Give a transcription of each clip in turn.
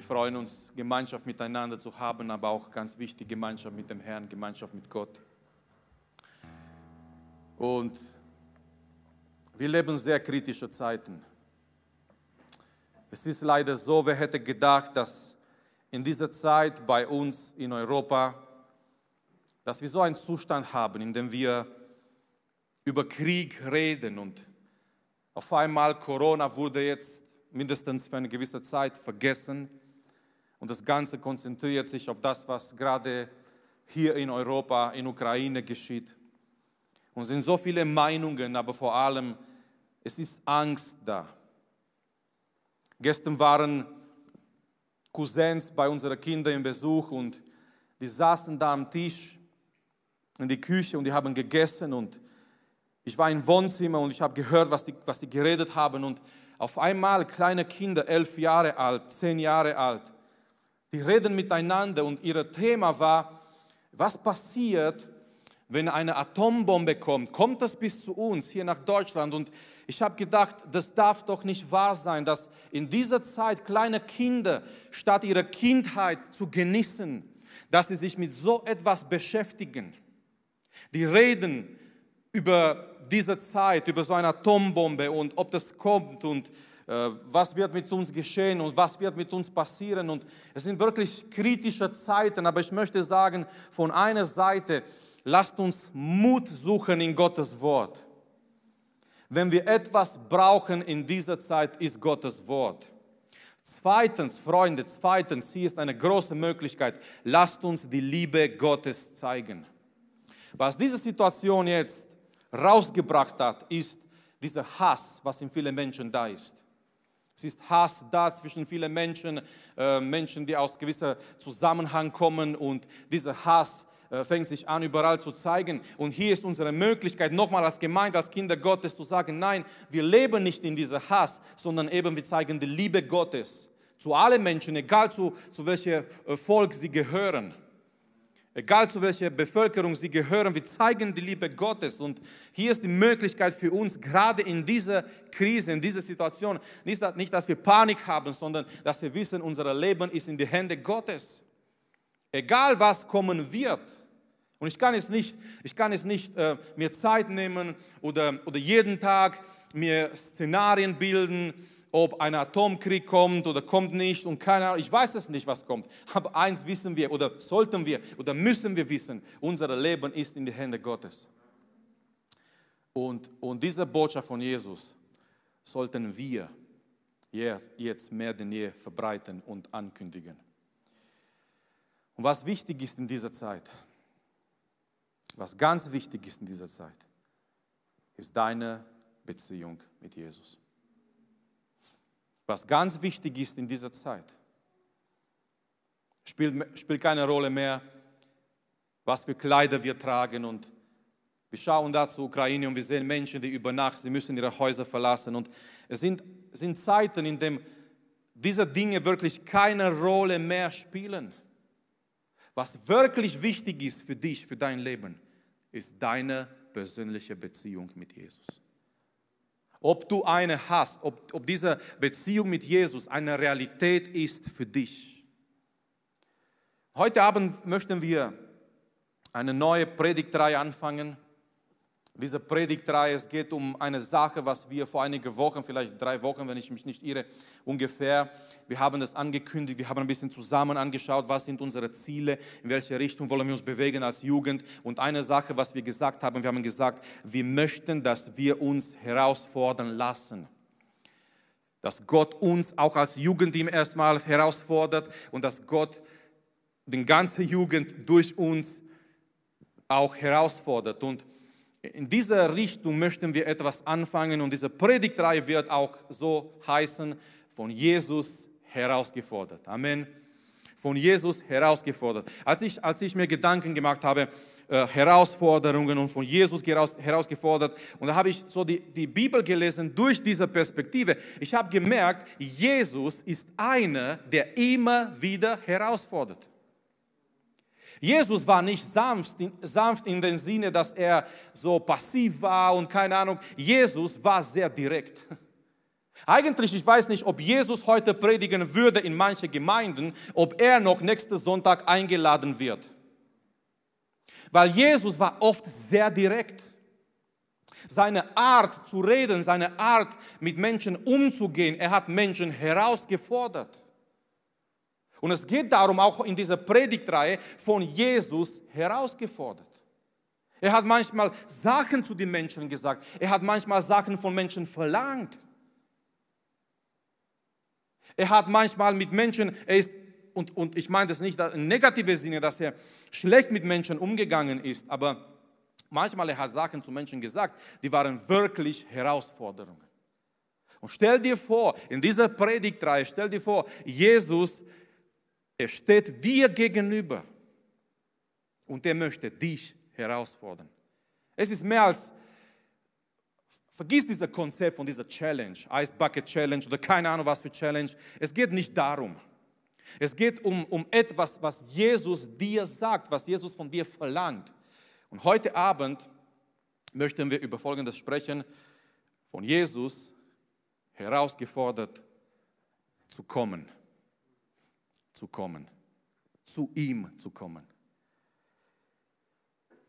Wir freuen uns, Gemeinschaft miteinander zu haben, aber auch ganz wichtig, Gemeinschaft mit dem Herrn, Gemeinschaft mit Gott. Und wir leben sehr kritische Zeiten. Es ist leider so, wer hätte gedacht, dass in dieser Zeit bei uns in Europa, dass wir so einen Zustand haben, in dem wir über Krieg reden und auf einmal Corona wurde jetzt mindestens für eine gewisse Zeit vergessen und das Ganze konzentriert sich auf das, was gerade hier in Europa, in Ukraine geschieht. Und es sind so viele Meinungen, aber vor allem, es ist Angst da. Gestern waren Cousins bei unseren Kindern im Besuch und die saßen da am Tisch in die Küche und die haben gegessen und ich war im Wohnzimmer und ich habe gehört, was die, was die geredet haben und auf einmal kleine Kinder, elf Jahre alt, zehn Jahre alt, die reden miteinander und ihr Thema war, was passiert, wenn eine Atombombe kommt? Kommt das bis zu uns hier nach Deutschland? Und ich habe gedacht, das darf doch nicht wahr sein, dass in dieser Zeit kleine Kinder, statt ihre Kindheit zu genießen, dass sie sich mit so etwas beschäftigen. Die reden über diese Zeit, über so eine Atombombe und ob das kommt und was wird mit uns geschehen und was wird mit uns passieren. Und es sind wirklich kritische Zeiten, aber ich möchte sagen, von einer Seite, lasst uns Mut suchen in Gottes Wort. Wenn wir etwas brauchen in dieser Zeit, ist Gottes Wort. Zweitens, Freunde, zweitens, hier ist eine große Möglichkeit, lasst uns die Liebe Gottes zeigen. Was diese Situation jetzt rausgebracht hat, ist dieser Hass, was in vielen Menschen da ist. Es ist Hass da zwischen vielen Menschen, äh, Menschen, die aus gewisser Zusammenhang kommen und dieser Hass äh, fängt sich an, überall zu zeigen. Und hier ist unsere Möglichkeit, nochmal als Gemeinde, als Kinder Gottes zu sagen, nein, wir leben nicht in dieser Hass, sondern eben wir zeigen die Liebe Gottes zu allen Menschen, egal zu, zu welchem äh, Volk sie gehören. Egal zu welcher Bevölkerung sie gehören, wir zeigen die Liebe Gottes. Und hier ist die Möglichkeit für uns, gerade in dieser Krise, in dieser Situation, nicht, dass wir Panik haben, sondern dass wir wissen, unser Leben ist in die Hände Gottes. Egal was kommen wird. Und ich kann es nicht, ich kann es nicht äh, mir Zeit nehmen oder, oder jeden Tag mir Szenarien bilden ob ein Atomkrieg kommt oder kommt nicht und keine Ahnung, ich weiß es nicht, was kommt. Aber eins wissen wir oder sollten wir oder müssen wir wissen, unser Leben ist in die Hände Gottes. Und, und diese Botschaft von Jesus sollten wir jetzt mehr denn je verbreiten und ankündigen. Und was wichtig ist in dieser Zeit, was ganz wichtig ist in dieser Zeit, ist deine Beziehung mit Jesus. Was ganz wichtig ist in dieser Zeit, spielt, spielt keine Rolle mehr, was für Kleider wir tragen und wir schauen da zur Ukraine und wir sehen Menschen, die über Nacht, sie müssen ihre Häuser verlassen und es sind, sind Zeiten, in denen diese Dinge wirklich keine Rolle mehr spielen. Was wirklich wichtig ist für dich, für dein Leben, ist deine persönliche Beziehung mit Jesus. Ob du eine hast, ob, ob diese Beziehung mit Jesus eine Realität ist für dich. Heute Abend möchten wir eine neue Predigtreihe anfangen. Diese Predigtreihe, es geht um eine Sache, was wir vor einigen Wochen, vielleicht drei Wochen, wenn ich mich nicht irre, ungefähr, wir haben das angekündigt, wir haben ein bisschen zusammen angeschaut, was sind unsere Ziele, in welche Richtung wollen wir uns bewegen als Jugend. Und eine Sache, was wir gesagt haben, wir haben gesagt, wir möchten, dass wir uns herausfordern lassen. Dass Gott uns auch als Jugendteam erstmal herausfordert und dass Gott die ganze Jugend durch uns auch herausfordert. Und in dieser Richtung möchten wir etwas anfangen und diese Predigtreihe wird auch so heißen, von Jesus herausgefordert. Amen. Von Jesus herausgefordert. Als ich, als ich mir Gedanken gemacht habe, äh, Herausforderungen und von Jesus heraus, herausgefordert, und da habe ich so die, die Bibel gelesen durch diese Perspektive. Ich habe gemerkt, Jesus ist einer, der immer wieder herausfordert. Jesus war nicht sanft, sanft in dem Sinne, dass er so passiv war und keine Ahnung. Jesus war sehr direkt. Eigentlich, ich weiß nicht, ob Jesus heute predigen würde in manche Gemeinden, ob er noch nächsten Sonntag eingeladen wird. Weil Jesus war oft sehr direkt. Seine Art zu reden, seine Art mit Menschen umzugehen, er hat Menschen herausgefordert. Und es geht darum, auch in dieser Predigtreihe von Jesus herausgefordert. Er hat manchmal Sachen zu den Menschen gesagt. Er hat manchmal Sachen von Menschen verlangt. Er hat manchmal mit Menschen, er ist, und, und ich meine das nicht in negativer Sinne, dass er schlecht mit Menschen umgegangen ist, aber manchmal er hat Sachen zu Menschen gesagt, die waren wirklich Herausforderungen. Und stell dir vor, in dieser Predigtreihe, stell dir vor, Jesus, er steht dir gegenüber und er möchte dich herausfordern. Es ist mehr als Vergiss dieses Konzept von dieser Challenge, Ice Bucket Challenge oder keine Ahnung was für Challenge. Es geht nicht darum. Es geht um, um etwas, was Jesus dir sagt, was Jesus von dir verlangt. Und heute Abend möchten wir über Folgendes sprechen, von Jesus herausgefordert zu kommen, zu kommen, zu ihm zu kommen.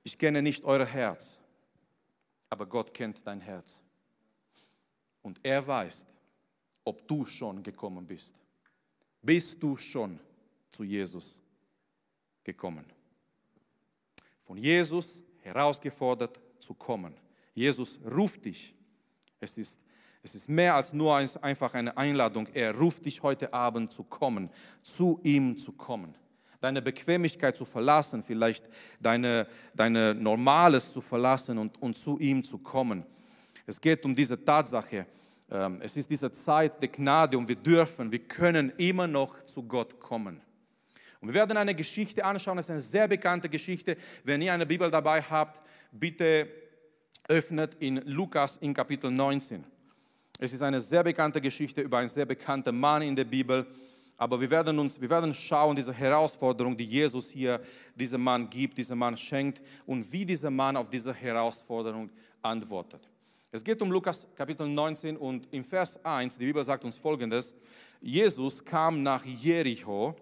Ich kenne nicht euer Herz, aber Gott kennt dein Herz. Und er weiß, ob du schon gekommen bist. Bist du schon zu Jesus gekommen? Von Jesus herausgefordert zu kommen. Jesus ruft dich. Es ist, es ist mehr als nur einfach eine Einladung. Er ruft dich heute Abend zu kommen, zu ihm zu kommen deine Bequemlichkeit zu verlassen, vielleicht deine, deine Normales zu verlassen und, und zu ihm zu kommen. Es geht um diese Tatsache. Ähm, es ist diese Zeit der Gnade und wir dürfen, wir können immer noch zu Gott kommen. Und wir werden eine Geschichte anschauen, das ist eine sehr bekannte Geschichte. Wenn ihr eine Bibel dabei habt, bitte öffnet in Lukas in Kapitel 19. Es ist eine sehr bekannte Geschichte über einen sehr bekannten Mann in der Bibel. Aber wir werden uns, wir werden schauen, diese Herausforderung, die Jesus hier diesem Mann gibt, diesem Mann schenkt und wie dieser Mann auf diese Herausforderung antwortet. Es geht um Lukas Kapitel 19 und im Vers 1, die Bibel sagt uns folgendes, Jesus kam nach Jericho,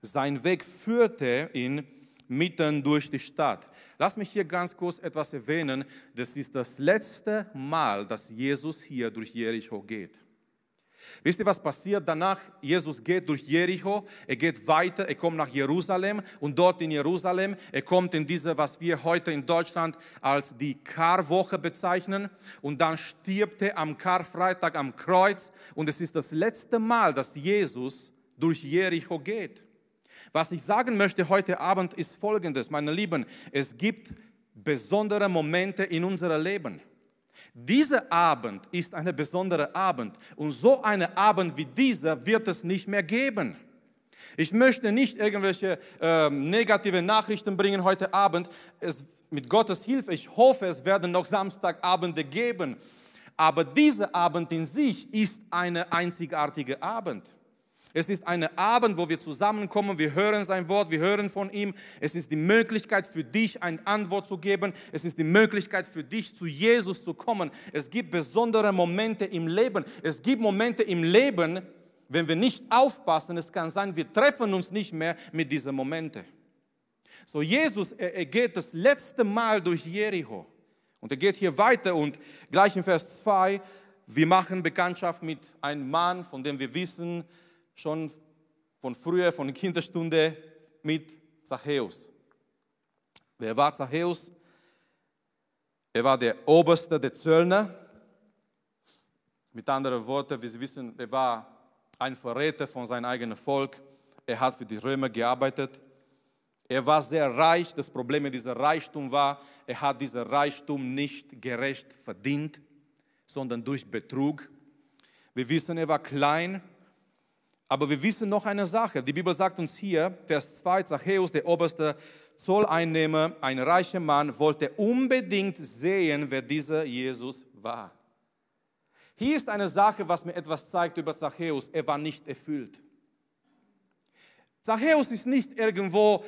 sein Weg führte ihn mitten durch die Stadt. Lass mich hier ganz kurz etwas erwähnen, das ist das letzte Mal, dass Jesus hier durch Jericho geht. Wisst ihr, was passiert danach? Jesus geht durch Jericho, er geht weiter, er kommt nach Jerusalem und dort in Jerusalem, er kommt in diese, was wir heute in Deutschland als die Karwoche bezeichnen und dann stirbt er am Karfreitag am Kreuz und es ist das letzte Mal, dass Jesus durch Jericho geht. Was ich sagen möchte heute Abend ist folgendes, meine Lieben, es gibt besondere Momente in unserem Leben. Dieser Abend ist ein besonderer Abend und so einen Abend wie dieser wird es nicht mehr geben. Ich möchte nicht irgendwelche äh, negative Nachrichten bringen heute Abend. Es, mit Gottes Hilfe, ich hoffe, es werden noch Samstagabende geben. Aber dieser Abend in sich ist ein einzigartiger Abend. Es ist ein Abend, wo wir zusammenkommen, wir hören sein Wort, wir hören von ihm. Es ist die Möglichkeit für dich, eine Antwort zu geben. Es ist die Möglichkeit für dich, zu Jesus zu kommen. Es gibt besondere Momente im Leben. Es gibt Momente im Leben, wenn wir nicht aufpassen, es kann sein, wir treffen uns nicht mehr mit diesen Momenten. So, Jesus, er, er geht das letzte Mal durch Jericho. Und er geht hier weiter und gleich in Vers 2, wir machen Bekanntschaft mit einem Mann, von dem wir wissen, schon von früher, von der Kinderstunde mit Zachäus. Wer war Zachäus? Er war der Oberste der Zöllner. Mit anderen Worten, wie Sie wissen, er war ein Verräter von seinem eigenen Volk. Er hat für die Römer gearbeitet. Er war sehr reich. Das Problem mit diesem Reichtum war, er hat diesen Reichtum nicht gerecht verdient, sondern durch Betrug. Wir wissen, er war klein, aber wir wissen noch eine Sache. Die Bibel sagt uns hier, Vers 2, Zachäus, der oberste Zolleinnehmer, ein reicher Mann, wollte unbedingt sehen, wer dieser Jesus war. Hier ist eine Sache, was mir etwas zeigt über Zachäus. Er war nicht erfüllt. Zachäus ist nicht irgendwo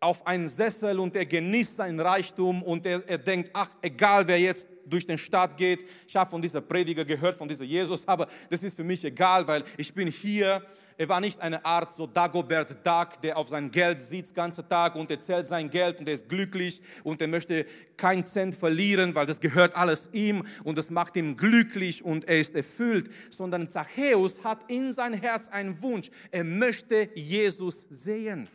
auf einen Sessel und er genießt sein Reichtum und er, er denkt, ach, egal wer jetzt durch den Stadt geht. Ich habe von dieser Prediger gehört, von dieser Jesus, aber das ist für mich egal, weil ich bin hier. Er war nicht eine Art so Dagobert Duck, der auf sein Geld sitzt den ganzen Tag und erzählt sein Geld und er ist glücklich und er möchte keinen Cent verlieren, weil das gehört alles ihm und das macht ihn glücklich und er ist erfüllt, sondern Zachäus hat in sein Herz einen Wunsch. Er möchte Jesus sehen.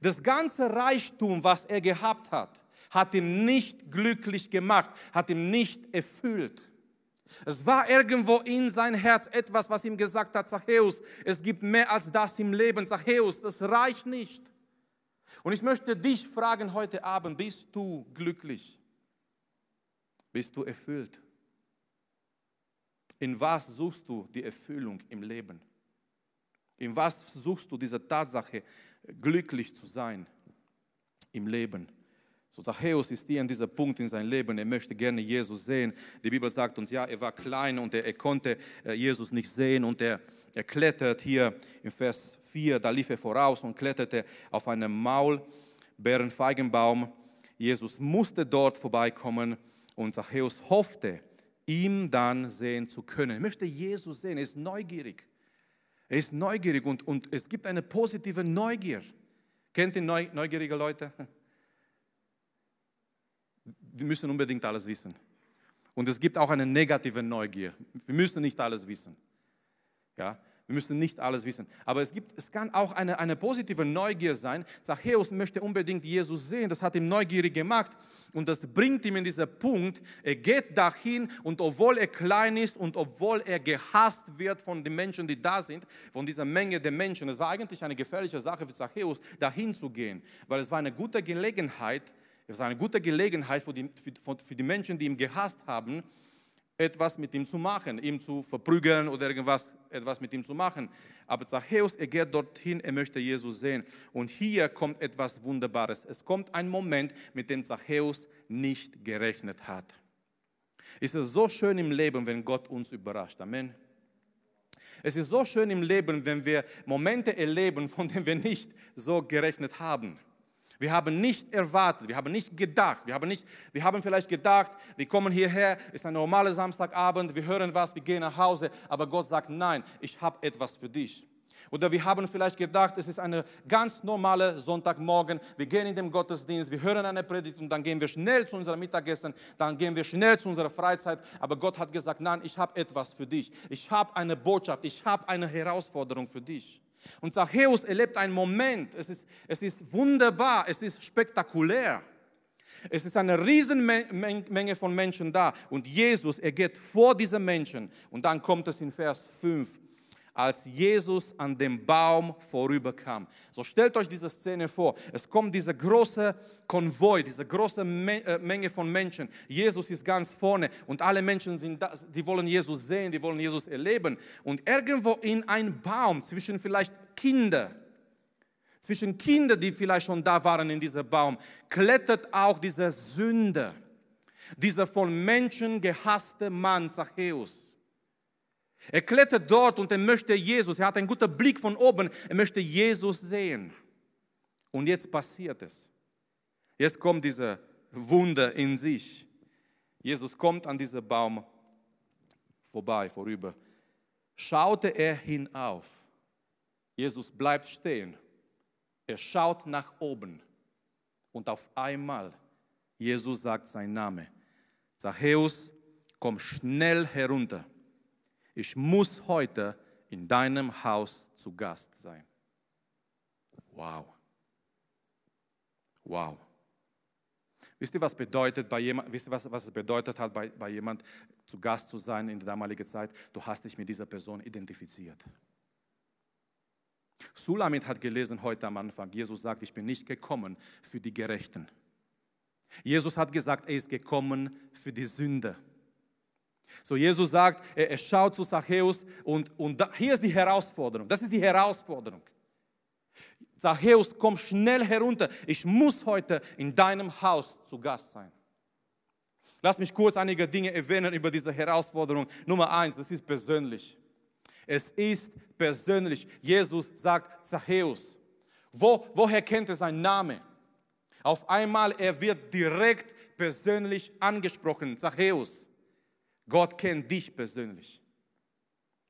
Das ganze Reichtum, was er gehabt hat, hat ihn nicht glücklich gemacht, hat ihn nicht erfüllt. Es war irgendwo in sein Herz etwas, was ihm gesagt hat, Zachäus, es gibt mehr als das im Leben. Zachäus, das reicht nicht. Und ich möchte dich fragen heute Abend, bist du glücklich? Bist du erfüllt? In was suchst du die Erfüllung im Leben? In was suchst du diese Tatsache, glücklich zu sein im Leben? So Zachäus ist hier an dieser Punkt in seinem Leben, er möchte gerne Jesus sehen. Die Bibel sagt uns, ja, er war klein und er, er konnte äh, Jesus nicht sehen und er, er klettert hier im Vers 4, da lief er voraus und kletterte auf einem Maulbeerenfeigenbaum. Jesus musste dort vorbeikommen und Zachäus hoffte, ihm dann sehen zu können. Er möchte Jesus sehen, er ist neugierig. Er ist neugierig und, und es gibt eine positive Neugier. Kennt ihr neugierige Leute? die müssen unbedingt alles wissen. Und es gibt auch eine negative Neugier. Wir müssen nicht alles wissen. Ja, wir müssen nicht alles wissen. Aber es, gibt, es kann auch eine, eine positive Neugier sein. Zachäus möchte unbedingt Jesus sehen. Das hat ihm neugierig gemacht. Und das bringt ihm in diesen Punkt. Er geht dahin und obwohl er klein ist und obwohl er gehasst wird von den Menschen, die da sind, von dieser Menge der Menschen, es war eigentlich eine gefährliche Sache für Zachäus, dahin zu gehen. Weil es war eine gute Gelegenheit, es ist eine gute Gelegenheit für die, für, die Menschen, die ihn gehasst haben, etwas mit ihm zu machen, ihm zu verprügeln oder irgendwas etwas mit ihm zu machen. Aber Zachäus, er geht dorthin, er möchte Jesus sehen. Und hier kommt etwas Wunderbares. Es kommt ein Moment, mit dem Zachäus nicht gerechnet hat. Es ist so schön im Leben, wenn Gott uns überrascht. Amen. Es ist so schön im Leben, wenn wir Momente erleben, von denen wir nicht so gerechnet haben. Wir haben nicht erwartet, wir haben nicht gedacht, wir haben, nicht, wir haben vielleicht gedacht, wir kommen hierher, ist ein normaler Samstagabend, wir hören was, wir gehen nach Hause, aber Gott sagt, nein, ich habe etwas für dich. Oder wir haben vielleicht gedacht, es ist eine ganz normale Sonntagmorgen. Wir gehen in den Gottesdienst, wir hören eine Predigt und dann gehen wir schnell zu unserem Mittagessen, dann gehen wir schnell zu unserer Freizeit. Aber Gott hat gesagt, nein, ich habe etwas für dich. Ich habe eine Botschaft, ich habe eine Herausforderung für dich. Und Zachäus erlebt einen Moment, es ist, es ist wunderbar, es ist spektakulär. Es ist eine Riesenmenge von Menschen da. Und Jesus, er geht vor diese Menschen. Und dann kommt es in Vers 5 als Jesus an dem Baum vorüberkam. So stellt euch diese Szene vor. Es kommt dieser große Konvoi, diese große äh, Menge von Menschen. Jesus ist ganz vorne und alle Menschen sind da, die wollen Jesus sehen, die wollen Jesus erleben. Und irgendwo in ein Baum zwischen vielleicht Kinder, zwischen Kinder, die vielleicht schon da waren in diesem Baum, klettert auch dieser Sünder, dieser von Menschen gehasste Mann Zachäus. Er klettert dort und er möchte Jesus, er hat einen guten Blick von oben, er möchte Jesus sehen. Und jetzt passiert es. Jetzt kommt dieser Wunder in sich. Jesus kommt an diesem Baum vorbei, vorüber. Schaute er hinauf. Jesus bleibt stehen. Er schaut nach oben. Und auf einmal, Jesus sagt sein Name. Zachäus, komm schnell herunter ich muss heute in deinem Haus zu Gast sein. Wow. Wow. Wisst ihr, was bedeutet bei jemand, wisst ihr, was, was es bedeutet hat, bei, bei jemand zu Gast zu sein in der damaligen Zeit? Du hast dich mit dieser Person identifiziert. Sulamit hat gelesen heute am Anfang, Jesus sagt, ich bin nicht gekommen für die Gerechten. Jesus hat gesagt, er ist gekommen für die Sünder. So, Jesus sagt, er, er schaut zu Zachäus und, und da, hier ist die Herausforderung. Das ist die Herausforderung. Zachäus, komm schnell herunter. Ich muss heute in deinem Haus zu Gast sein. Lass mich kurz einige Dinge erwähnen über diese Herausforderung. Nummer eins, das ist persönlich. Es ist persönlich. Jesus sagt Zachäus. Wo, woher kennt er seinen Namen? Auf einmal, er wird direkt persönlich angesprochen. Zachäus, Gott kennt dich persönlich.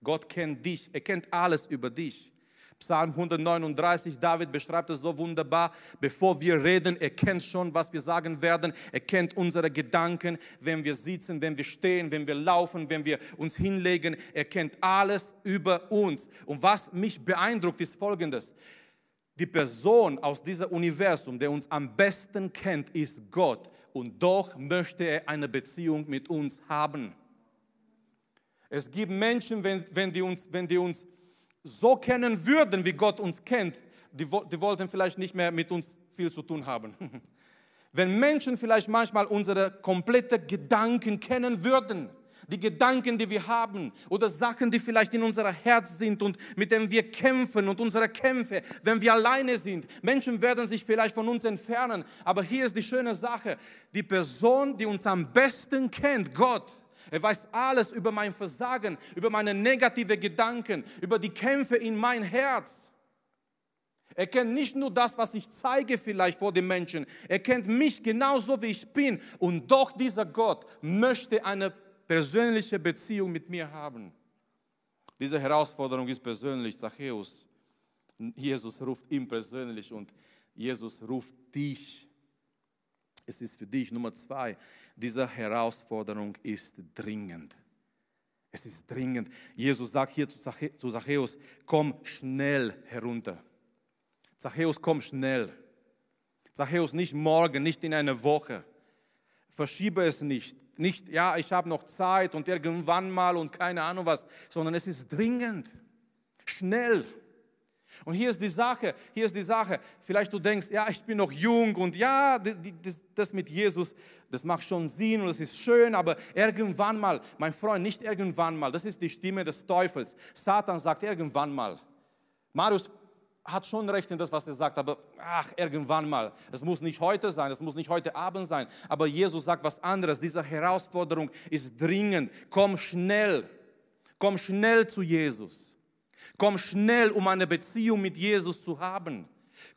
Gott kennt dich, er kennt alles über dich. Psalm 139, David beschreibt es so wunderbar. Bevor wir reden, er kennt schon, was wir sagen werden. Er kennt unsere Gedanken, wenn wir sitzen, wenn wir stehen, wenn wir laufen, wenn wir uns hinlegen. Er kennt alles über uns. Und was mich beeindruckt, ist Folgendes. Die Person aus diesem Universum, der uns am besten kennt, ist Gott. Und doch möchte er eine Beziehung mit uns haben. Es gibt Menschen, wenn, wenn, die, uns, wenn die uns so kennen würden, wie Gott uns kennt, die, die wollten vielleicht nicht mehr mit uns viel zu tun haben. Wenn Menschen vielleicht manchmal unsere komplette Gedanken kennen würden, die Gedanken, die wir haben oder Sachen, die vielleicht in unser Herz sind und mit denen wir kämpfen und unsere Kämpfe, wenn wir alleine sind. Menschen werden sich vielleicht von uns entfernen, aber hier ist die schöne Sache. Die Person, die uns am besten kennt, Gott, er weiß alles über mein Versagen, über meine negative Gedanken, über die Kämpfe in mein Herz. Er kennt nicht nur das, was ich zeige vielleicht vor den Menschen. Er kennt mich genauso, wie ich bin. Und doch dieser Gott möchte eine persönliche Beziehung mit mir haben. Diese Herausforderung ist persönlich. Zachäus, Jesus ruft ihn persönlich und Jesus ruft dich es ist für dich. Nummer zwei, diese Herausforderung ist dringend. Es ist dringend. Jesus sagt hier zu Zachäus, komm schnell herunter. Zachäus, komm schnell. Zachäus, nicht morgen, nicht in einer Woche. Verschiebe es nicht. Nicht, ja, ich habe noch Zeit und irgendwann mal und keine Ahnung was, sondern es ist dringend. Schnell. Und hier ist die Sache, hier ist die Sache. Vielleicht du denkst, ja, ich bin noch jung und ja, das, das, mit Jesus, das macht schon Sinn und das ist schön, aber irgendwann mal, mein Freund, nicht irgendwann mal, das ist die Stimme des Teufels. Satan sagt irgendwann mal. Marius hat schon recht in das, was er sagt, aber ach, irgendwann mal. Es muss nicht heute sein, es muss nicht heute Abend sein, aber Jesus sagt was anderes. Diese Herausforderung ist dringend. Komm schnell, komm schnell zu Jesus. Komm schnell, um eine Beziehung mit Jesus zu haben.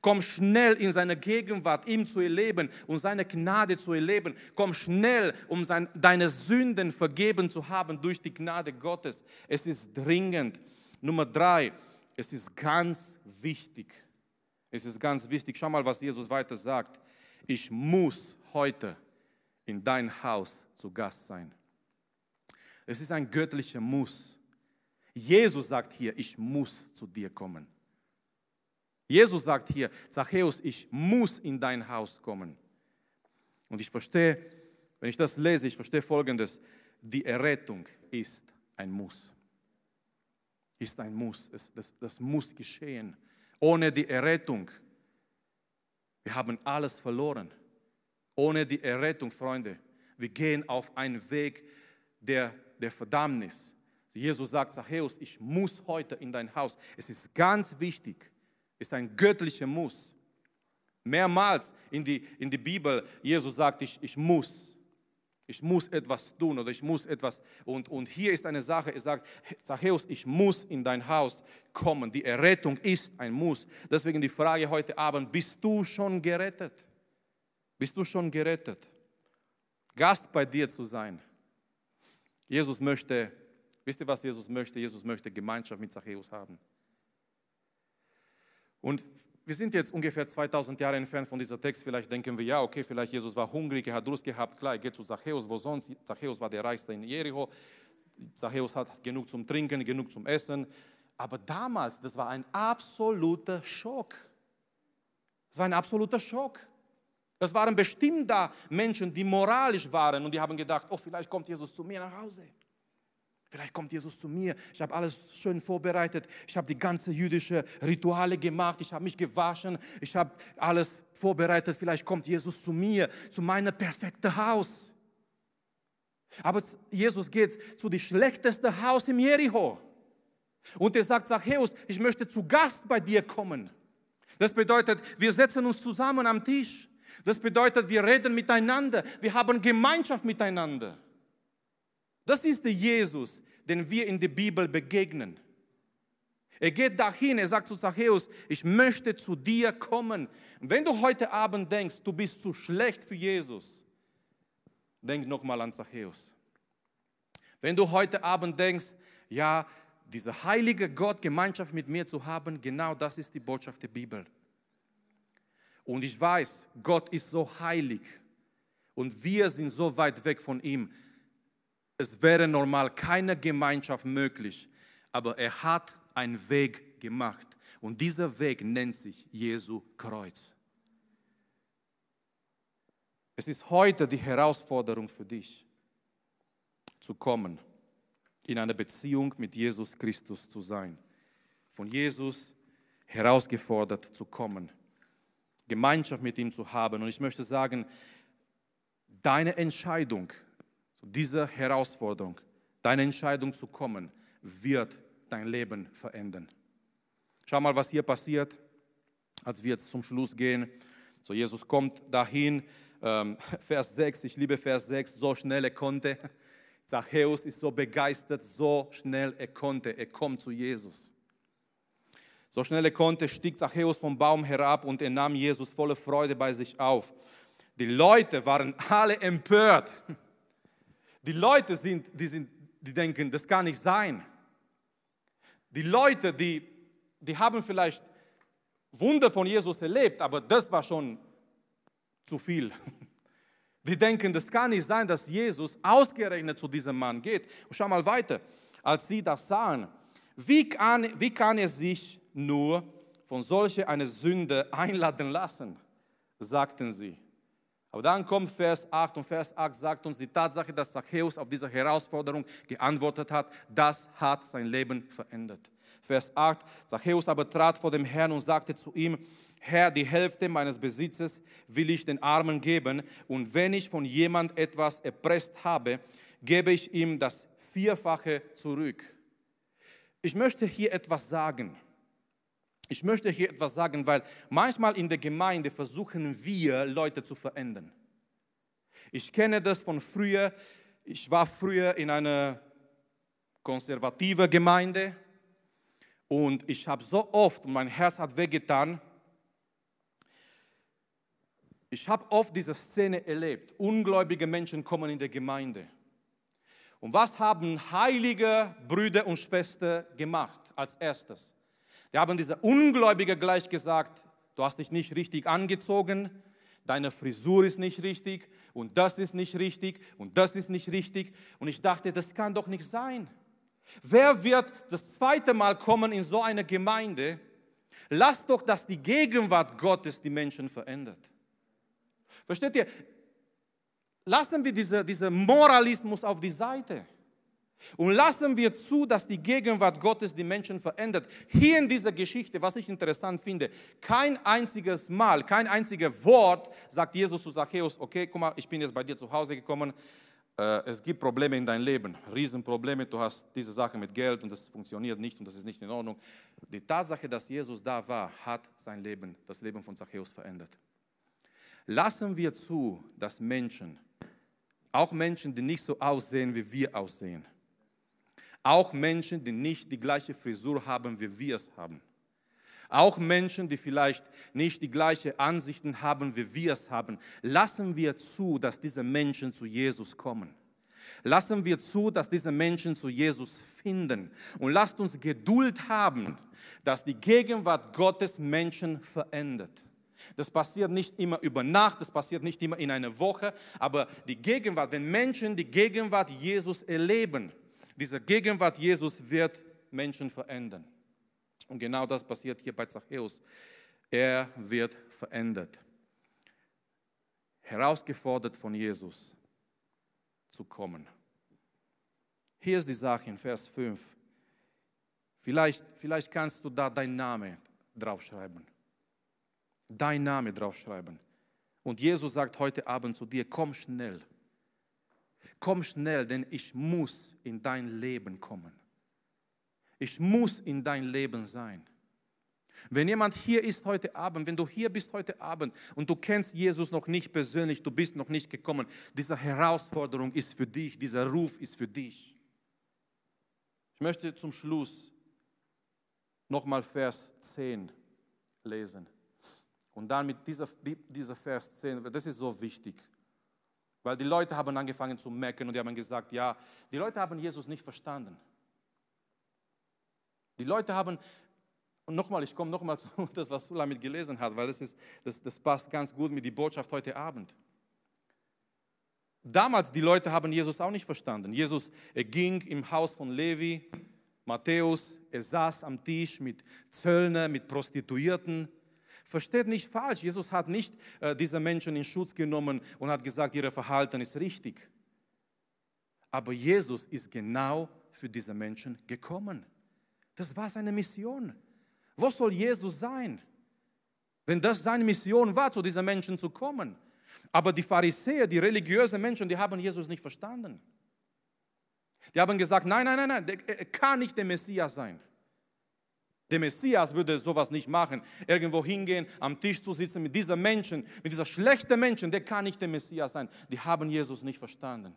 Komm schnell in seine Gegenwart, ihm zu erleben und seine Gnade zu erleben. Komm schnell, um sein, deine Sünden vergeben zu haben durch die Gnade Gottes. Es ist dringend. Nummer drei, es ist ganz wichtig. Es ist ganz wichtig. Schau mal, was Jesus weiter sagt. Ich muss heute in dein Haus zu Gast sein. Es ist ein göttlicher Muss. Jesus sagt hier, ich muss zu dir kommen. Jesus sagt hier, Zachäus, ich muss in dein Haus kommen. Und ich verstehe, wenn ich das lese, ich verstehe Folgendes, die Errettung ist ein Muss. Ist ein Muss. Das, das, das muss geschehen. Ohne die Errettung, wir haben alles verloren. Ohne die Errettung, Freunde, wir gehen auf einen Weg der, der Verdammnis. Jesus sagt, Zachäus, ich muss heute in dein Haus. Es ist ganz wichtig, es ist ein göttlicher Muss. Mehrmals in die, in die Bibel, Jesus sagt, ich, ich muss. Ich muss etwas tun oder ich muss etwas. Und, und hier ist eine Sache, er sagt, Zachäus, ich muss in dein Haus kommen. Die Errettung ist ein Muss. Deswegen die Frage heute Abend, bist du schon gerettet? Bist du schon gerettet? Gast bei dir zu sein. Jesus möchte Wisst ihr, was Jesus möchte? Jesus möchte Gemeinschaft mit Zachäus haben. Und wir sind jetzt ungefähr 2000 Jahre entfernt von dieser Text. Vielleicht denken wir, ja, okay, vielleicht Jesus war hungrig, er hat Durst gehabt. Klar, geht zu Zachäus, wo sonst? Zachäus war der Reichste in Jericho. Zachäus hat genug zum Trinken, genug zum Essen. Aber damals, das war ein absoluter Schock. Das war ein absoluter Schock. Das waren bestimmt da Menschen, die moralisch waren und die haben gedacht, oh, vielleicht kommt Jesus zu mir nach Hause. Vielleicht kommt Jesus zu mir. Ich habe alles schön vorbereitet. Ich habe die ganze jüdische Rituale gemacht. Ich habe mich gewaschen. Ich habe alles vorbereitet. Vielleicht kommt Jesus zu mir, zu meinem perfekten Haus. Aber Jesus geht zu dem schlechtesten Haus im Jericho. Und er sagt, Zachäus, ich möchte zu Gast bei dir kommen. Das bedeutet, wir setzen uns zusammen am Tisch. Das bedeutet, wir reden miteinander. Wir haben Gemeinschaft miteinander. Das ist der Jesus, den wir in der Bibel begegnen. Er geht dahin, er sagt zu Zachäus, ich möchte zu dir kommen. Wenn du heute Abend denkst, du bist zu schlecht für Jesus, denk nochmal an Zachäus. Wenn du heute Abend denkst, ja, diese heilige Gott Gemeinschaft mit mir zu haben, genau das ist die Botschaft der Bibel. Und ich weiß, Gott ist so heilig und wir sind so weit weg von ihm. Es wäre normal keine Gemeinschaft möglich, aber er hat einen Weg gemacht und dieser Weg nennt sich Jesu Kreuz. Es ist heute die Herausforderung für dich, zu kommen, in einer Beziehung mit Jesus Christus zu sein, von Jesus herausgefordert zu kommen, Gemeinschaft mit ihm zu haben. Und ich möchte sagen, deine Entscheidung zu dieser Herausforderung, deine Entscheidung zu kommen, wird dein Leben verändern. Schau mal, was hier passiert, als wir jetzt zum Schluss gehen. So, Jesus kommt dahin, ähm, Vers 6, ich liebe Vers 6, so schnell er konnte. Zachäus ist so begeistert, so schnell er konnte, er kommt zu Jesus. So schnell er konnte, stieg Zachäus vom Baum herab und er nahm Jesus voller Freude bei sich auf. Die Leute waren alle empört. Die Leute sind, die, sind, die denken, das kann nicht sein. Die Leute, die, die haben vielleicht Wunder von Jesus erlebt, aber das war schon zu viel. Die denken, das kann nicht sein, dass Jesus ausgerechnet zu diesem Mann geht. Und schau mal weiter. Als sie das sahen, wie kann, wie kann er sich nur von solcher einer Sünde einladen lassen, sagten sie. Aber dann kommt Vers 8 und Vers 8 sagt uns die Tatsache, dass Zachäus auf diese Herausforderung geantwortet hat, das hat sein Leben verändert. Vers 8, Zachäus aber trat vor dem Herrn und sagte zu ihm, Herr, die Hälfte meines Besitzes will ich den Armen geben und wenn ich von jemand etwas erpresst habe, gebe ich ihm das Vierfache zurück. Ich möchte hier etwas sagen. Ich möchte hier etwas sagen, weil manchmal in der Gemeinde versuchen wir, Leute zu verändern. Ich kenne das von früher. Ich war früher in einer konservativen Gemeinde und ich habe so oft, mein Herz hat wehgetan, ich habe oft diese Szene erlebt. Ungläubige Menschen kommen in die Gemeinde. Und was haben heilige Brüder und Schwestern gemacht als erstes? Die haben diese Ungläubige gleich gesagt, du hast dich nicht richtig angezogen, deine Frisur ist nicht richtig und das ist nicht richtig und das ist nicht richtig. Und ich dachte, das kann doch nicht sein. Wer wird das zweite Mal kommen in so eine Gemeinde? Lass doch, dass die Gegenwart Gottes die Menschen verändert. Versteht ihr? Lassen wir diesen diese Moralismus auf die Seite. Und lassen wir zu, dass die Gegenwart Gottes die Menschen verändert. Hier in dieser Geschichte, was ich interessant finde, kein einziges Mal, kein einziges Wort sagt Jesus zu Zachäus, okay, guck mal, ich bin jetzt bei dir zu Hause gekommen, äh, es gibt Probleme in deinem Leben, Riesenprobleme, du hast diese Sache mit Geld und das funktioniert nicht und das ist nicht in Ordnung. Die Tatsache, dass Jesus da war, hat sein Leben, das Leben von Zachäus verändert. Lassen wir zu, dass Menschen, auch Menschen, die nicht so aussehen, wie wir aussehen, auch Menschen, die nicht die gleiche Frisur haben, wie wir es haben. Auch Menschen, die vielleicht nicht die gleichen Ansichten haben, wie wir es haben. Lassen wir zu, dass diese Menschen zu Jesus kommen. Lassen wir zu, dass diese Menschen zu Jesus finden. Und lasst uns Geduld haben, dass die Gegenwart Gottes Menschen verändert. Das passiert nicht immer über Nacht, das passiert nicht immer in einer Woche, aber die Gegenwart, wenn Menschen die Gegenwart Jesus erleben, diese Gegenwart Jesus wird Menschen verändern. Und genau das passiert hier bei Zachäus. Er wird verändert. Herausgefordert von Jesus zu kommen. Hier ist die Sache in Vers 5. Vielleicht, vielleicht kannst du da deinen Namen draufschreiben. Dein Name draufschreiben. Und Jesus sagt heute Abend zu dir, komm schnell komm schnell, denn ich muss in dein Leben kommen. Ich muss in dein Leben sein. Wenn jemand hier ist heute Abend, wenn du hier bist heute Abend und du kennst Jesus noch nicht persönlich, du bist noch nicht gekommen, diese Herausforderung ist für dich, dieser Ruf ist für dich. Ich möchte zum Schluss nochmal Vers 10 lesen. Und dann mit dieser, dieser Vers 10, das ist so wichtig. Weil die Leute haben angefangen zu mecken und die haben gesagt, ja, die Leute haben Jesus nicht verstanden. Die Leute haben, und nochmal, ich komme nochmal zu das, was Sulamit gelesen hat, weil das, ist, das, das passt ganz gut mit der Botschaft heute Abend. Damals, die Leute haben Jesus auch nicht verstanden. Jesus, er ging im Haus von Levi, Matthäus, er saß am Tisch mit Zöllner, mit Prostituierten. Versteht nicht falsch, Jesus hat nicht äh, diese Menschen in Schutz genommen und hat gesagt, ihr Verhalten ist richtig. Aber Jesus ist genau für diese Menschen gekommen. Das war seine Mission. Wo soll Jesus sein? Wenn das seine Mission war, zu diesen Menschen zu kommen. Aber die Pharisäer, die religiösen Menschen, die haben Jesus nicht verstanden. Die haben gesagt, nein, nein, nein, nein, er kann nicht der Messias sein. Der Messias würde sowas nicht machen. Irgendwo hingehen, am Tisch zu sitzen mit diesen Menschen, mit dieser schlechten Menschen, der kann nicht der Messias sein. Die haben Jesus nicht verstanden.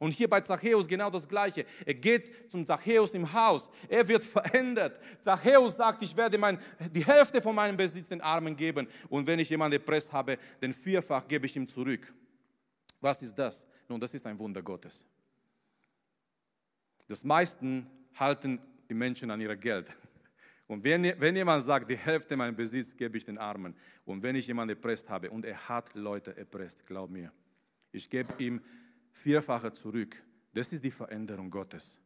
Und hier bei Zachäus genau das Gleiche. Er geht zum Zachäus im Haus. Er wird verändert. Zachäus sagt, ich werde mein, die Hälfte von meinem Besitz den Armen geben. Und wenn ich jemanden erpresst habe, den Vierfach gebe ich ihm zurück. Was ist das? Nun, das ist ein Wunder Gottes. Das meisten halten die Menschen an ihr Geld. Und wenn, wenn jemand sagt, die Hälfte meines Besitz gebe ich den Armen, und wenn ich jemanden erpresst habe, und er hat Leute erpresst, glaub mir, ich gebe ihm Vierfache zurück. Das ist die Veränderung Gottes.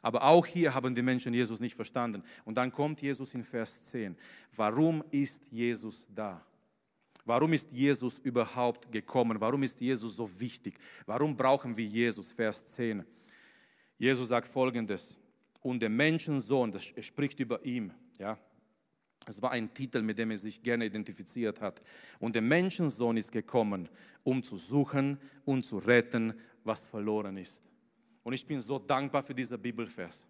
Aber auch hier haben die Menschen Jesus nicht verstanden. Und dann kommt Jesus in Vers 10. Warum ist Jesus da? Warum ist Jesus überhaupt gekommen? Warum ist Jesus so wichtig? Warum brauchen wir Jesus? Vers 10. Jesus sagt folgendes. Und der Menschensohn, das spricht über ihn, ja. Es war ein Titel, mit dem er sich gerne identifiziert hat. Und der Menschensohn ist gekommen, um zu suchen und zu retten, was verloren ist. Und ich bin so dankbar für diesen Bibelvers.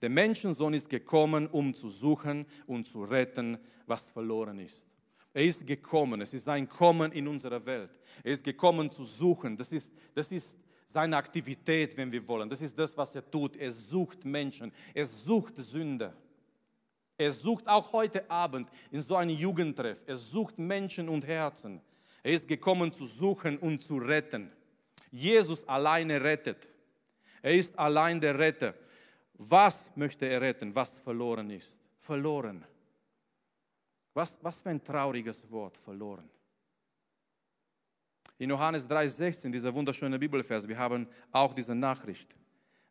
Der Menschensohn ist gekommen, um zu suchen und zu retten, was verloren ist. Er ist gekommen, es ist sein Kommen in unserer Welt. Er ist gekommen zu suchen. Das ist, das ist seine Aktivität, wenn wir wollen. Das ist das, was er tut. Er sucht Menschen, er sucht Sünder. Er sucht auch heute Abend in so einem Jugendtreff, er sucht Menschen und Herzen. Er ist gekommen zu suchen und zu retten. Jesus alleine rettet. Er ist allein der Retter. Was möchte er retten, was verloren ist? Verloren. Was, was für ein trauriges Wort, verloren. In Johannes 3,16, dieser wunderschöne Bibelvers, wir haben auch diese Nachricht.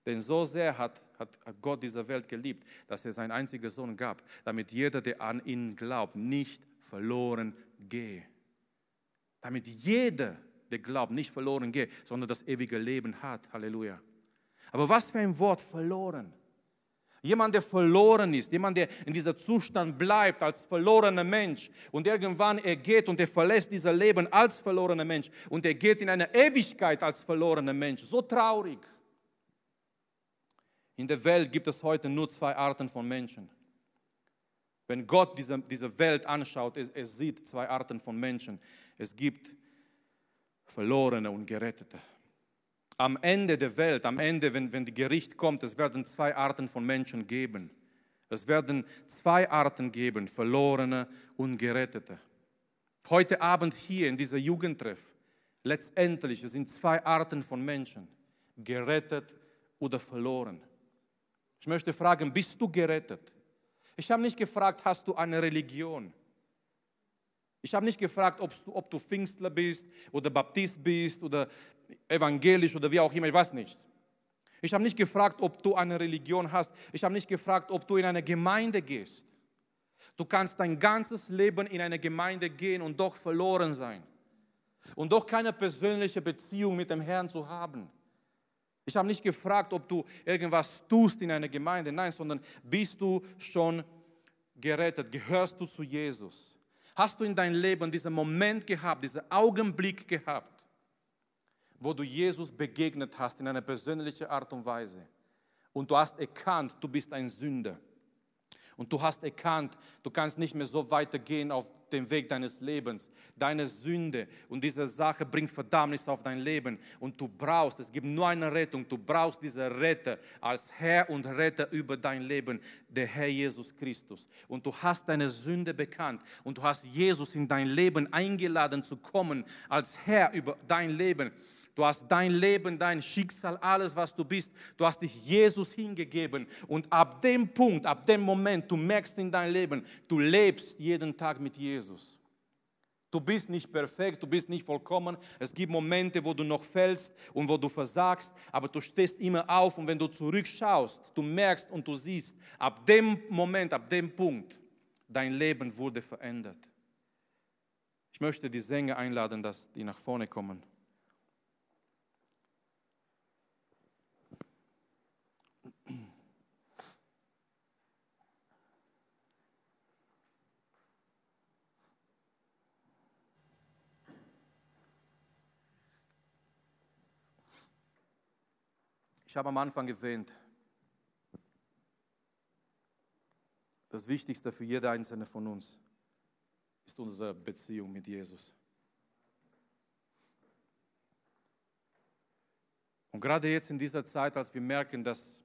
Denn so sehr hat, hat, Gott diese Welt geliebt, dass er seinen einzigen Sohn gab, damit jeder, der an ihn glaubt, nicht verloren gehe. Damit jeder, der glaubt, nicht verloren gehe, sondern das ewige Leben hat. Halleluja. Aber was für ein Wort verloren. Jemand, der verloren ist, jemand, der in dieser Zustand bleibt als verlorener Mensch und irgendwann er geht und er verlässt dieses Leben als verlorener Mensch und er geht in eine Ewigkeit als verlorener Mensch. So traurig. In der Welt gibt es heute nur zwei Arten von Menschen. Wenn Gott diese, diese Welt anschaut, er, er sieht zwei Arten von Menschen. Es gibt Verlorene und Gerettete. Am Ende der Welt, am Ende, wenn, wenn die Gericht kommt, es werden zwei Arten von Menschen geben. Es werden zwei Arten geben, Verlorene und Gerettete. Heute Abend hier in dieser Jugendtreff, letztendlich, es sind zwei Arten von Menschen, gerettet oder verloren. Ich möchte fragen, bist du gerettet? Ich habe nicht gefragt, hast du eine Religion? Ich habe nicht gefragt, ob du, ob du Pfingstler bist oder Baptist bist oder evangelisch oder wie auch immer, ich weiß nicht. Ich habe nicht gefragt, ob du eine Religion hast. Ich habe nicht gefragt, ob du in eine Gemeinde gehst. Du kannst dein ganzes Leben in eine Gemeinde gehen und doch verloren sein. Und doch keine persönliche Beziehung mit dem Herrn zu haben. Ich habe nicht gefragt, ob du irgendwas tust in einer Gemeinde, nein, sondern bist du schon gerettet? Gehörst du zu Jesus? Hast du in deinem Leben diesen Moment gehabt, diesen Augenblick gehabt, wo du Jesus begegnet hast in einer persönlichen Art und Weise? Und du hast erkannt, du bist ein Sünder Und du hast erkannt, du kannst nicht mehr so weitergehen auf dem Weg deines Lebens. Deine Sünde und diese Sache bringt Verdammnis auf dein Leben. Und du brauchst, es gibt nur eine Rettung, du brauchst diese Retter als Herr und Retter über dein Leben, der Herr Jesus Christus. Und du hast deine Sünde bekannt und du hast Jesus in dein Leben eingeladen zu kommen als Herr über dein Leben. Du hast dein Leben, dein Schicksal, alles, was du bist, du hast dich Jesus hingegeben. Und ab dem Punkt, ab dem Moment, du merkst in deinem Leben, du lebst jeden Tag mit Jesus. Du bist nicht perfekt, du bist nicht vollkommen. Es gibt Momente, wo du noch fällst und wo du versagst, aber du stehst immer auf und wenn du zurückschaust, du merkst und du siehst, ab dem Moment, ab dem Punkt, dein Leben wurde verändert. Ich möchte die Sänger einladen, dass die nach vorne kommen. Ich habe am Anfang erwähnt, das Wichtigste für jede einzelne von uns ist unsere Beziehung mit Jesus. Und gerade jetzt in dieser Zeit, als wir merken, dass,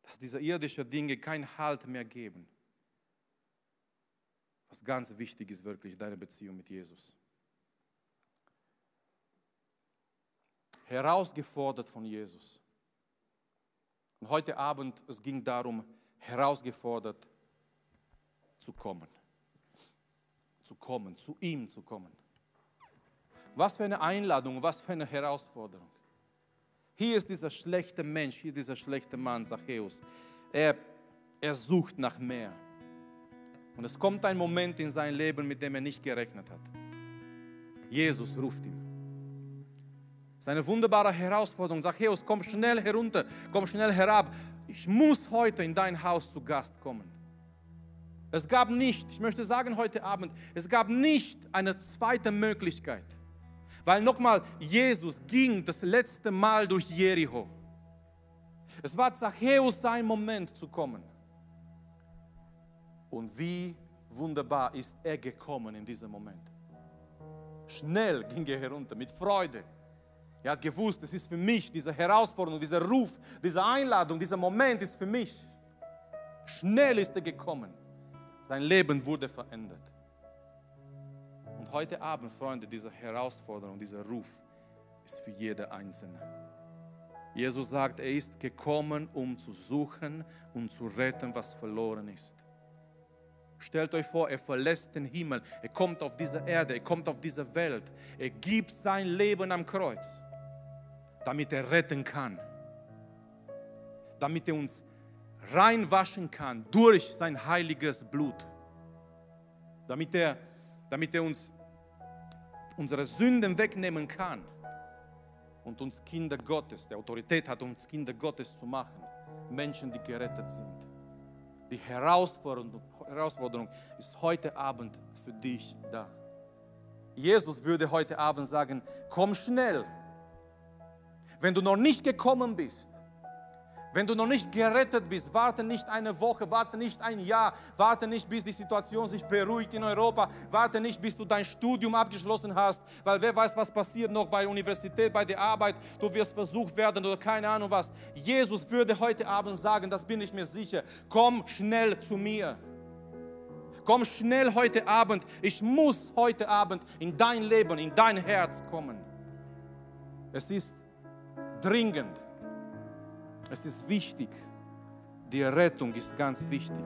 dass diese irdischen Dinge keinen Halt mehr geben, was ganz wichtig ist wirklich, deine Beziehung mit Jesus. Herausgefordert von Jesus. Und heute Abend, es ging darum, herausgefordert zu kommen. Zu kommen, zu ihm zu kommen. Was für eine Einladung, was für eine Herausforderung. Hier ist dieser schlechte Mensch, hier dieser schlechte Mann, Zachäus. Er, er sucht nach mehr. Und es kommt ein Moment in sein Leben, mit dem er nicht gerechnet hat. Jesus ruft ihn. Eine wunderbare Herausforderung. Zachäus, komm schnell herunter, komm schnell herab. Ich muss heute in dein Haus zu Gast kommen. Es gab nicht, ich möchte sagen heute Abend, es gab nicht eine zweite Möglichkeit. Weil nochmal, Jesus ging das letzte Mal durch Jericho. Es war Zachäus sein Moment zu kommen. Und wie wunderbar ist er gekommen in diesem Moment. Schnell ging er herunter, mit Freude. Er hat gewusst, es ist für mich diese Herausforderung, dieser Ruf, diese Einladung, dieser Moment ist für mich. Schnell ist er gekommen. Sein Leben wurde verändert. Und heute Abend, Freunde, diese Herausforderung, dieser Ruf ist für jede Einzelne. Jesus sagt, er ist gekommen, um zu suchen und zu retten, was verloren ist. Stellt euch vor, er verlässt den Himmel, er kommt auf diese Erde, er kommt auf diese Welt, er gibt sein Leben am Kreuz damit er retten kann, damit er uns reinwaschen kann durch sein heiliges Blut, damit er, damit er uns unsere Sünden wegnehmen kann und uns Kinder Gottes, der Autorität hat, uns Kinder Gottes zu machen, Menschen, die gerettet sind. Die Herausforderung, Herausforderung ist heute Abend für dich da. Jesus würde heute Abend sagen, komm schnell, wenn du noch nicht gekommen bist, wenn du noch nicht gerettet bist, warte nicht eine Woche, warte nicht ein Jahr, warte nicht, bis die Situation sich beruhigt in Europa, warte nicht, bis du dein Studium abgeschlossen hast, weil wer weiß, was passiert noch bei der Universität, bei der Arbeit, du wirst versucht werden oder keine Ahnung was. Jesus würde heute Abend sagen, das bin ich mir sicher, komm schnell zu mir. Komm schnell heute Abend, ich muss heute Abend in dein Leben, in dein Herz kommen. Es ist dringend. Es ist wichtig. Die Rettung ist ganz wichtig.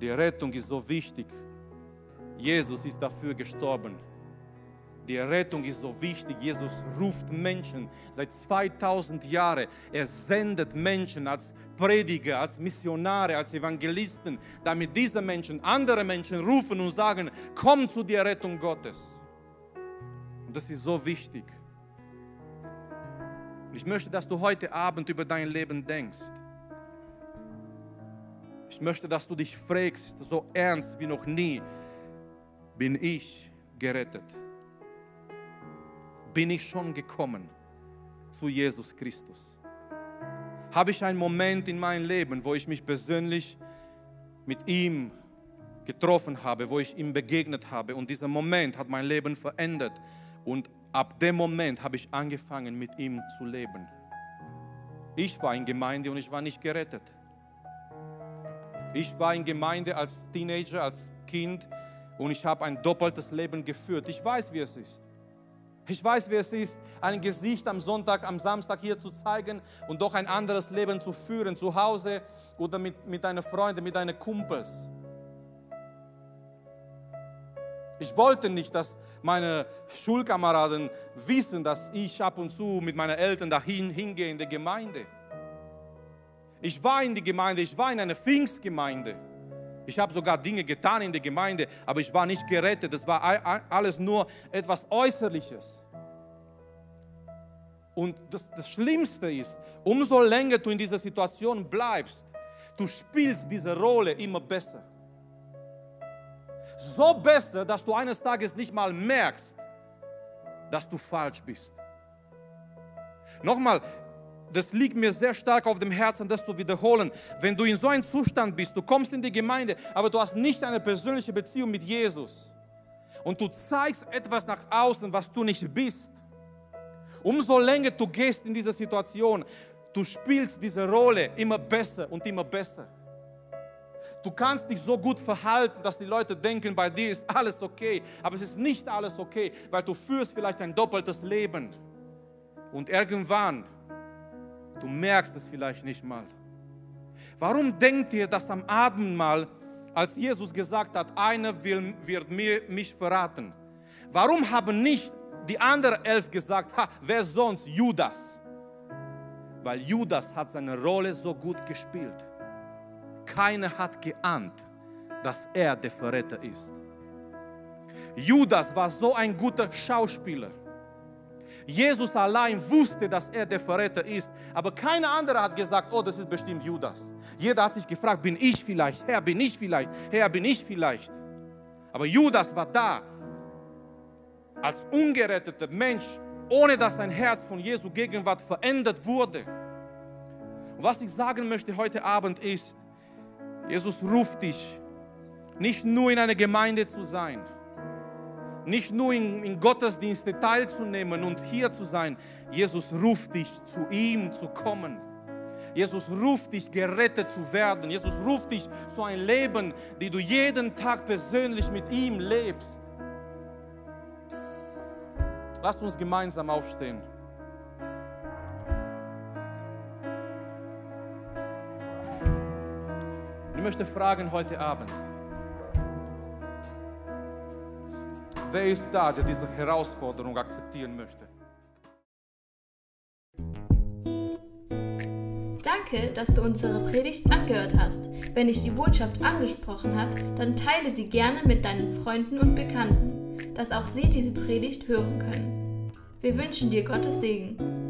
Die Rettung ist so wichtig. Jesus ist dafür gestorben. Die Rettung ist so wichtig. Jesus ruft Menschen seit 2000 Jahren. Er sendet Menschen als Prediger, als Missionare, als Evangelisten, damit diese Menschen andere Menschen rufen und sagen, komm zu der Rettung Gottes. Und das ist so wichtig. Ich möchte, dass du heute Abend über dein Leben denkst. Ich möchte, dass du dich fragst, so ernst wie noch nie, bin ich gerettet? Bin ich schon gekommen zu Jesus Christus? Habe ich einen Moment in meinem Leben, wo ich mich persönlich mit ihm getroffen habe, wo ich ihm begegnet habe. Und dieser Moment hat mein Leben verändert. Und ab dem Moment habe ich angefangen, mit ihm zu leben. Ich war in Gemeinde und ich war nicht gerettet. Ich war in Gemeinde als Teenager, als Kind und ich habe ein doppeltes Leben geführt. Ich weiß, wie es ist. Ich weiß, wie es ist, ein Gesicht am Sonntag, am Samstag hier zu zeigen und doch ein anderes Leben zu führen, zu Hause oder mit, mit deinen Freunden, mit deinen Kumpels. Ich wollte nicht, dass meine Schulkameraden wissen, dass ich ab und zu mit meinen Eltern dahin hingehe in die Gemeinde. Ich war in die Gemeinde, ich war in einer Pfingstgemeinde. Ich habe sogar Dinge getan in der Gemeinde, aber ich war nicht gerettet. Das war alles nur etwas Äußerliches. Und das, das Schlimmste ist, umso länger du in dieser Situation bleibst, du spielst diese Rolle immer besser so besser, dass du eines Tages nicht mal merkst, dass du falsch bist. Nochmal, das liegt mir sehr stark auf dem Herzen, das zu wiederholen. Wenn du in so einem Zustand bist, du kommst in die Gemeinde, aber du hast nicht eine persönliche Beziehung mit Jesus und du zeigst etwas nach außen, was du nicht bist, umso länger du gehst in diese Situation, du spielst diese Rolle immer besser und immer besser. Du kannst dich so gut verhalten, dass die Leute denken, bei dir ist alles okay. Aber es ist nicht alles okay, weil du führst vielleicht ein doppeltes Leben. Und irgendwann, du merkst es vielleicht nicht mal. Warum denkt ihr, dass am Abendmahl, als Jesus gesagt hat, einer will, wird mir, mich verraten, warum haben nicht die anderen elf gesagt, ha, wer sonst? Judas. Weil Judas hat seine Rolle so gut gespielt. Keiner hat geahnt, dass er der Verräter ist. Judas war so ein guter Schauspieler. Jesus allein wusste, dass er der Verräter ist, aber keiner andere hat gesagt, oh, das ist bestimmt Judas. Jeder hat sich gefragt, bin ich vielleicht, Herr, bin ich vielleicht, Herr, bin ich vielleicht. Aber Judas war da als ungeretteter Mensch, ohne dass sein Herz von Jesu Gegenwart verändert wurde. Und was ich sagen möchte heute Abend ist, Jesus ruft dich, nicht nur in einer Gemeinde zu sein, nicht nur in, in Gottesdienste teilzunehmen und hier zu sein. Jesus ruft dich, zu ihm zu kommen. Jesus ruft dich, gerettet zu werden. Jesus ruft dich zu einem Leben, die du jeden Tag persönlich mit ihm lebst. Lasst uns gemeinsam aufstehen. Ich möchte fragen heute Abend, wer ist da, der diese Herausforderung akzeptieren möchte? Danke, dass du unsere Predigt angehört hast. Wenn dich die Botschaft angesprochen hat, dann teile sie gerne mit deinen Freunden und Bekannten, dass auch sie diese Predigt hören können. Wir wünschen dir Gottes Segen.